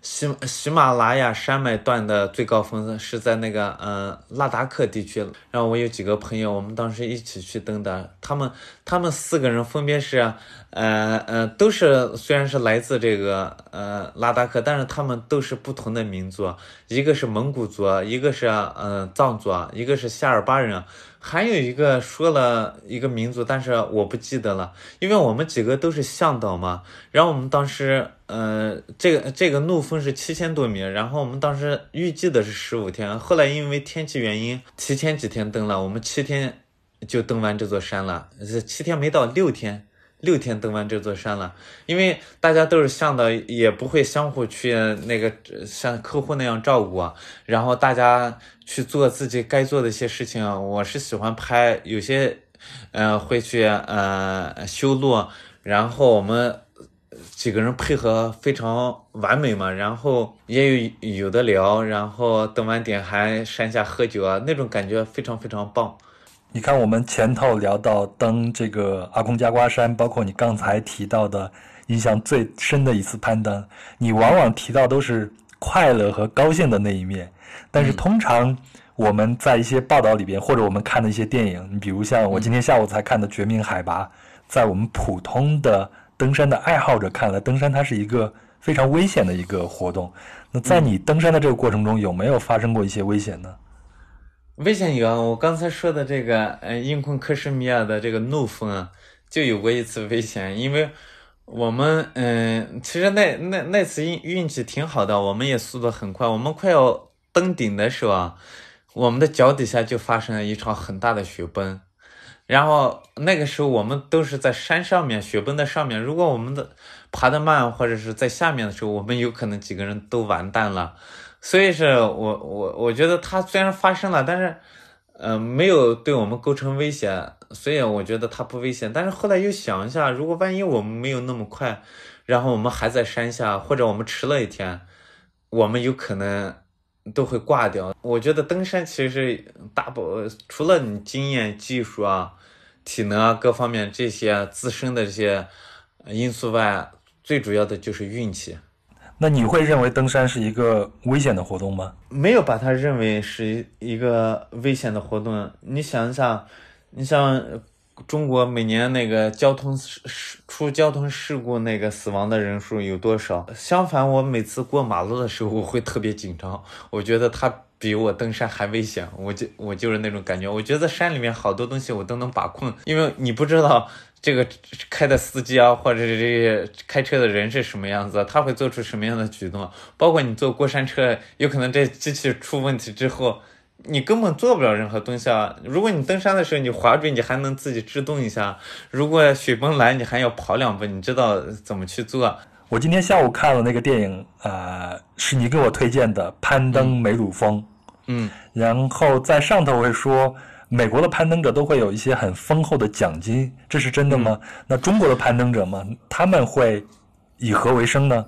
喜喜马拉雅山脉段的最高峰是在那个呃拉达克地区，然后我有几个朋友，我们当时一起去登的，他们他们四个人分别是呃呃都是虽然是来自这个呃拉达克，但是他们都是不同的民族，一个是蒙古族，一个是呃藏族，一个是夏尔巴人。还有一个说了一个民族，但是我不记得了，因为我们几个都是向导嘛。然后我们当时，呃，这个这个怒峰是七千多米，然后我们当时预计的是十五天，后来因为天气原因，提前几天登了，我们七天就登完这座山了，七天没到六天。六天登完这座山了，因为大家都是向导，也不会相互去那个像客户那样照顾，然后大家去做自己该做的一些事情。我是喜欢拍，有些呃会去呃修路，然后我们几个人配合非常完美嘛，然后也有有的聊，然后登完顶还山下喝酒啊，那种感觉非常非常棒。你看，我们前头聊到登这个阿空加瓜山，包括你刚才提到的印象最深的一次攀登，你往往提到都是快乐和高兴的那一面。但是通常我们在一些报道里边，或者我们看的一些电影，你比如像我今天下午才看的《绝命海拔》，在我们普通的登山的爱好者看来，登山它是一个非常危险的一个活动。那在你登山的这个过程中，有没有发生过一些危险呢？危险有啊！我刚才说的这个，呃，印控克什米尔的这个怒风啊，就有过一次危险。因为我们，嗯，其实那那那次运运气挺好的，我们也速度很快。我们快要登顶的时候啊，我们的脚底下就发生了一场很大的雪崩。然后那个时候我们都是在山上面，雪崩的上面。如果我们的爬得慢或者是在下面的时候，我们有可能几个人都完蛋了。所以是我我我觉得它虽然发生了，但是，呃，没有对我们构成威胁，所以我觉得它不危险。但是后来又想一下，如果万一我们没有那么快，然后我们还在山下，或者我们迟了一天，我们有可能都会挂掉。我觉得登山其实大部除了你经验、技术啊、体能啊各方面这些自身的这些因素外，最主要的就是运气。那你会认为登山是一个危险的活动吗？没有把它认为是一个危险的活动。你想一想，你像中国每年那个交通事出交通事故那个死亡的人数有多少？相反，我每次过马路的时候，我会特别紧张。我觉得它比我登山还危险。我就我就是那种感觉。我觉得山里面好多东西我都能把控，因为你不知道。这个开的司机啊，或者是这些开车的人是什么样子，他会做出什么样的举动？包括你坐过山车，有可能这机器出问题之后，你根本做不了任何东西啊。如果你登山的时候你滑坠，你还能自己制动一下；如果雪崩来，你还要跑两步，你知道怎么去做？我今天下午看了那个电影，呃，是你给我推荐的《攀登梅鲁峰》，嗯，然后在上头会说。美国的攀登者都会有一些很丰厚的奖金，这是真的吗？那中国的攀登者吗？他们会以何为生呢？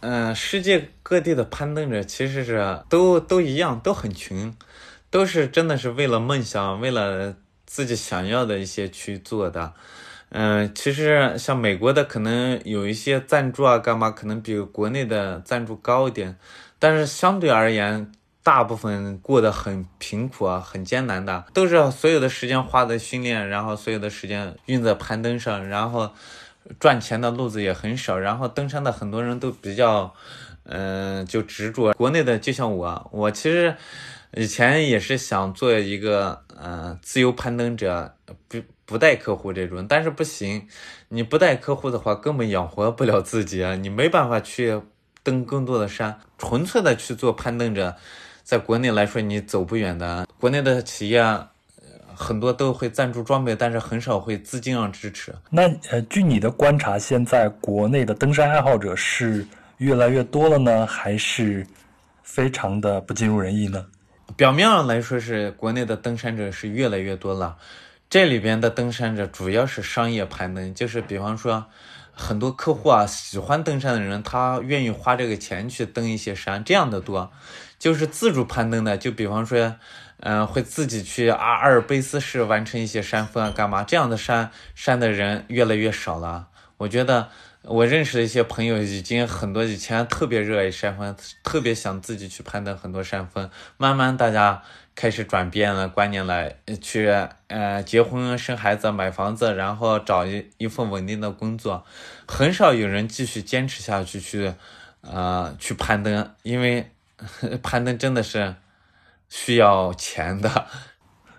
嗯，世界各地的攀登者其实是都都一样，都很穷，都是真的是为了梦想，为了自己想要的一些去做的。嗯，其实像美国的可能有一些赞助啊，干嘛可能比国内的赞助高一点，但是相对而言。大部分过得很贫苦啊，很艰难的，都是所有的时间花在训练，然后所有的时间用在攀登上，然后赚钱的路子也很少。然后登山的很多人都比较，嗯，就执着。国内的就像我，我其实以前也是想做一个，嗯，自由攀登者，不不带客户这种，但是不行，你不带客户的话，根本养活不了自己啊，你没办法去。登更多的山。纯粹的去做攀登者，在国内来说你走不远的。国内的企业很多都会赞助装备，但是很少会资金上支持。那呃，据你的观察，现在国内的登山爱好者是越来越多了呢，还是非常的不尽如人意呢？表面上来说是国内的登山者是越来越多了，这里边的登山者主要是商业攀登，就是比方说很多客户啊喜欢登山的人，他愿意花这个钱去登一些山，这样的多。就是自主攀登的，就比方说。嗯，会自己去阿阿尔卑斯市完成一些山峰啊，干嘛？这样的山山的人越来越少了。我觉得我认识的一些朋友，已经很多以前特别热爱山峰，特别想自己去攀登很多山峰。慢慢大家开始转变了观念来，去呃结婚生孩子买房子，然后找一一份稳定的工作，很少有人继续坚持下去去呃去攀登，因为 攀登真的是。需要钱的，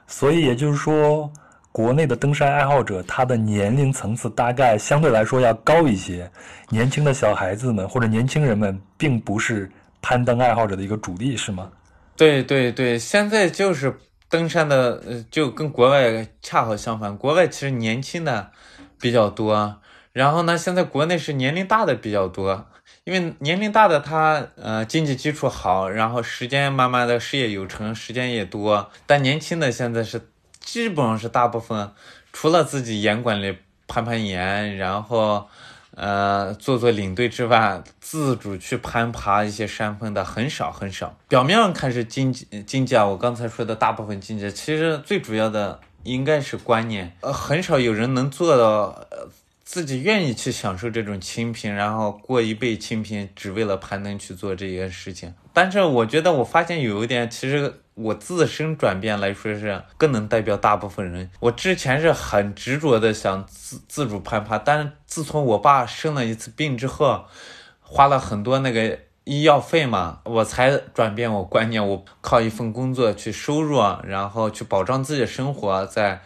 所以也就是说，国内的登山爱好者，他的年龄层次大概相对来说要高一些。年轻的小孩子们或者年轻人们，并不是攀登爱好者的一个主力，是吗？对对对，现在就是登山的，呃，就跟国外恰好相反。国外其实年轻的比较多，然后呢，现在国内是年龄大的比较多。因为年龄大的他，呃，经济基础好，然后时间慢慢的事业有成，时间也多。但年轻的现在是基本上是大部分，除了自己严管里攀攀岩，然后，呃，做做领队之外，自主去攀爬一些山峰的很少很少。表面上看是经济经济啊，我刚才说的大部分经济，其实最主要的应该是观念，呃，很少有人能做到。呃自己愿意去享受这种清贫，然后过一辈清贫，只为了攀登去做这件事情。但是我觉得，我发现有一点，其实我自身转变来说是更能代表大部分人。我之前是很执着的想自自主攀爬，但是自从我爸生了一次病之后，花了很多那个医药费嘛，我才转变我观念，我靠一份工作去收入，然后去保障自己的生活，再。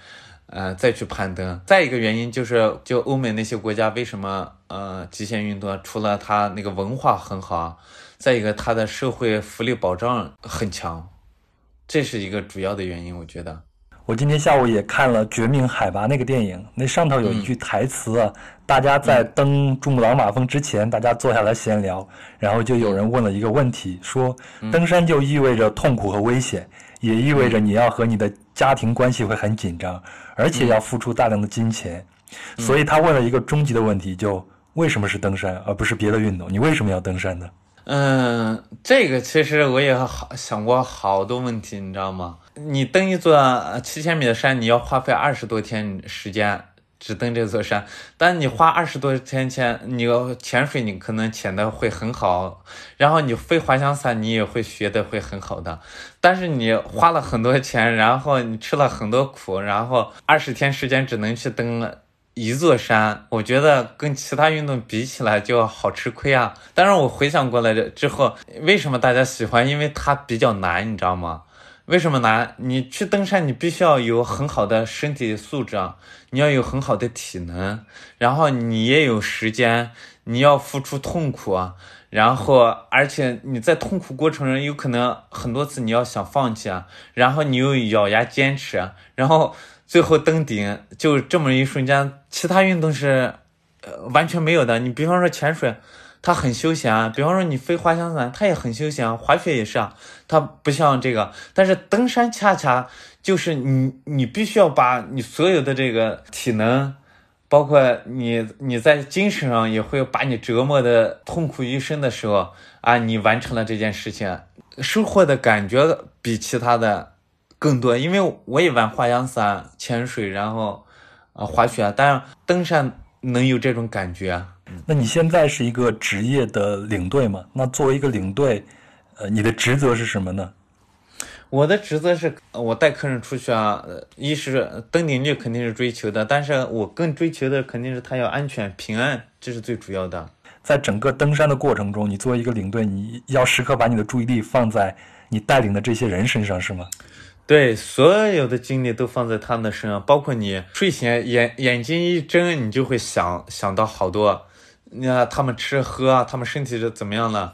呃，再去攀登。再一个原因就是，就欧美那些国家为什么呃极限运动？除了它那个文化很好，再一个它的社会福利保障很强，这是一个主要的原因。我觉得，我今天下午也看了《绝命海拔》那个电影，那上头有一句台词啊，大家在登珠穆朗玛峰之前，大家坐下来闲聊，然后就有人问了一个问题，说登山就意味着痛苦和危险。也意味着你要和你的家庭关系会很紧张，而且要付出大量的金钱，所以他问了一个终极的问题：就为什么是登山而不是别的运动？你为什么要登山呢？嗯，这个其实我也好想过好多问题，你知道吗？你登一座七千米的山，你要花费二十多天时间。只登这座山，但你花二十多天钱，你要潜水，你可能潜的会很好，然后你飞滑翔伞，你也会学的会很好的。但是你花了很多钱，然后你吃了很多苦，然后二十天时间只能去登一座山，我觉得跟其他运动比起来就好吃亏啊。但是我回想过来之后，为什么大家喜欢？因为它比较难，你知道吗？为什么难？你去登山，你必须要有很好的身体素质，你要有很好的体能，然后你也有时间，你要付出痛苦啊，然后而且你在痛苦过程中有可能很多次你要想放弃啊，然后你又咬牙坚持，然后最后登顶就这么一瞬间，其他运动是呃完全没有的。你比方说潜水。它很休闲啊，比方说你飞滑翔伞，它也很休闲，滑雪也是啊，它不像这个，但是登山恰恰就是你，你必须要把你所有的这个体能，包括你你在精神上也会把你折磨的痛苦一生的时候啊，你完成了这件事情，收获的感觉比其他的更多，因为我也玩滑翔伞、潜水，然后啊滑雪，但是登山能有这种感觉。那你现在是一个职业的领队吗？那作为一个领队，呃，你的职责是什么呢？我的职责是我带客人出去啊，一是登顶率肯定是追求的，但是我更追求的肯定是他要安全平安，这是最主要的。在整个登山的过程中，你作为一个领队，你要时刻把你的注意力放在你带领的这些人身上，是吗？对，所有的精力都放在他们的身上，包括你睡前眼眼睛一睁，你就会想想到好多。你看他们吃喝，他们身体是怎么样了？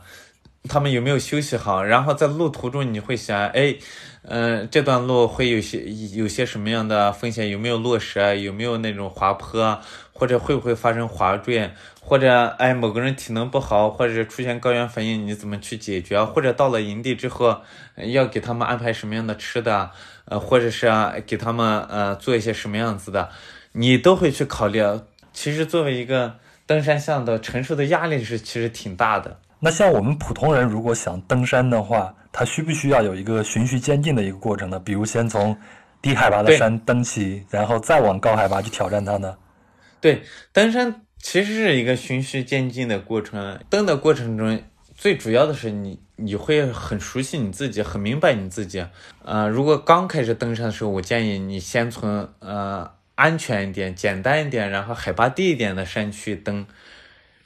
他们有没有休息好？然后在路途中你会想，哎，嗯，这段路会有些有些什么样的风险？有没有落石？有没有那种滑坡？或者会不会发生滑坠？或者哎，某个人体能不好，或者是出现高原反应，你怎么去解决？或者到了营地之后，要给他们安排什么样的吃的？呃，或者是给他们呃做一些什么样子的？你都会去考虑。其实作为一个登山向导，承受的压力是其实挺大的。那像我们普通人如果想登山的话，他需不需要有一个循序渐进的一个过程呢？比如先从低海拔的山登起，然后再往高海拔去挑战它呢？对，登山其实是一个循序渐进的过程。登的过程中，最主要的是你你会很熟悉你自己，很明白你自己。呃，如果刚开始登山的时候，我建议你先从呃安全一点、简单一点，然后海拔低一点的山区登，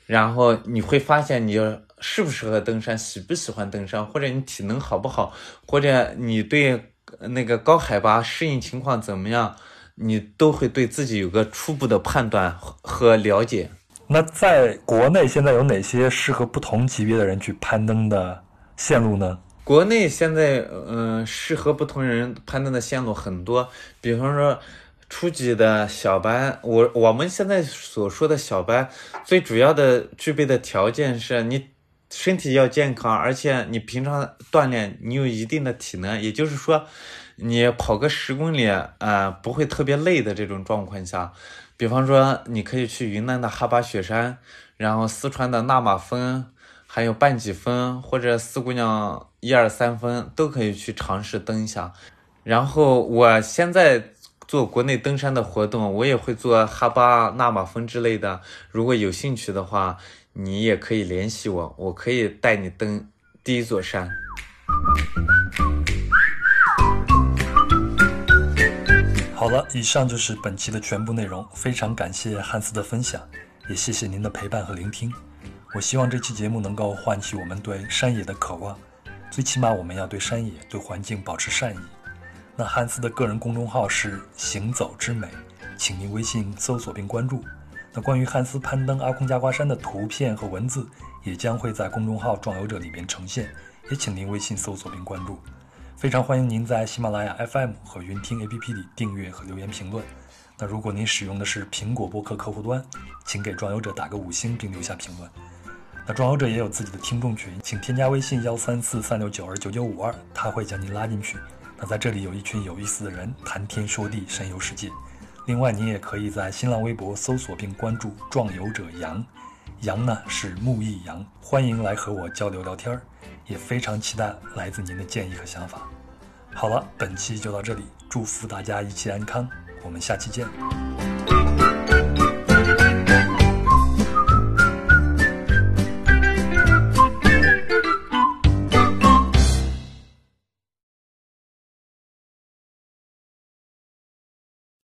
然后你会发现你。适不适合登山，喜不喜欢登山，或者你体能好不好，或者你对那个高海拔适应情况怎么样，你都会对自己有个初步的判断和了解。那在国内现在有哪些适合不同级别的人去攀登的线路呢？国内现在嗯，适合不同人攀登的线路很多，比方说初级的小班，我我们现在所说的小班，最主要的具备的条件是你。身体要健康，而且你平常锻炼，你有一定的体能，也就是说，你跑个十公里，呃，不会特别累的这种状况下，比方说，你可以去云南的哈巴雪山，然后四川的纳马峰，还有半脊峰或者四姑娘一二三峰都可以去尝试登一下。然后我现在做国内登山的活动，我也会做哈巴、纳马峰之类的，如果有兴趣的话。你也可以联系我，我可以带你登第一座山。好了，以上就是本期的全部内容。非常感谢汉斯的分享，也谢谢您的陪伴和聆听。我希望这期节目能够唤起我们对山野的渴望，最起码我们要对山野、对环境保持善意。那汉斯的个人公众号是“行走之美”，请您微信搜索并关注。那关于汉斯攀登阿空加瓜山的图片和文字，也将会在公众号“壮游者”里边呈现，也请您微信搜索并关注。非常欢迎您在喜马拉雅 FM 和云听 APP 里订阅和留言评论。那如果您使用的是苹果播客客户端，请给壮游者打个五星并留下评论。那壮游者也有自己的听众群，请添加微信幺三四三六九二九九五二，他会将您拉进去。那在这里有一群有意思的人，谈天说地，神游世界。另外，你也可以在新浪微博搜索并关注“壮游者杨”，杨呢是木易杨，欢迎来和我交流聊天儿，也非常期待来自您的建议和想法。好了，本期就到这里，祝福大家一切安康，我们下期见。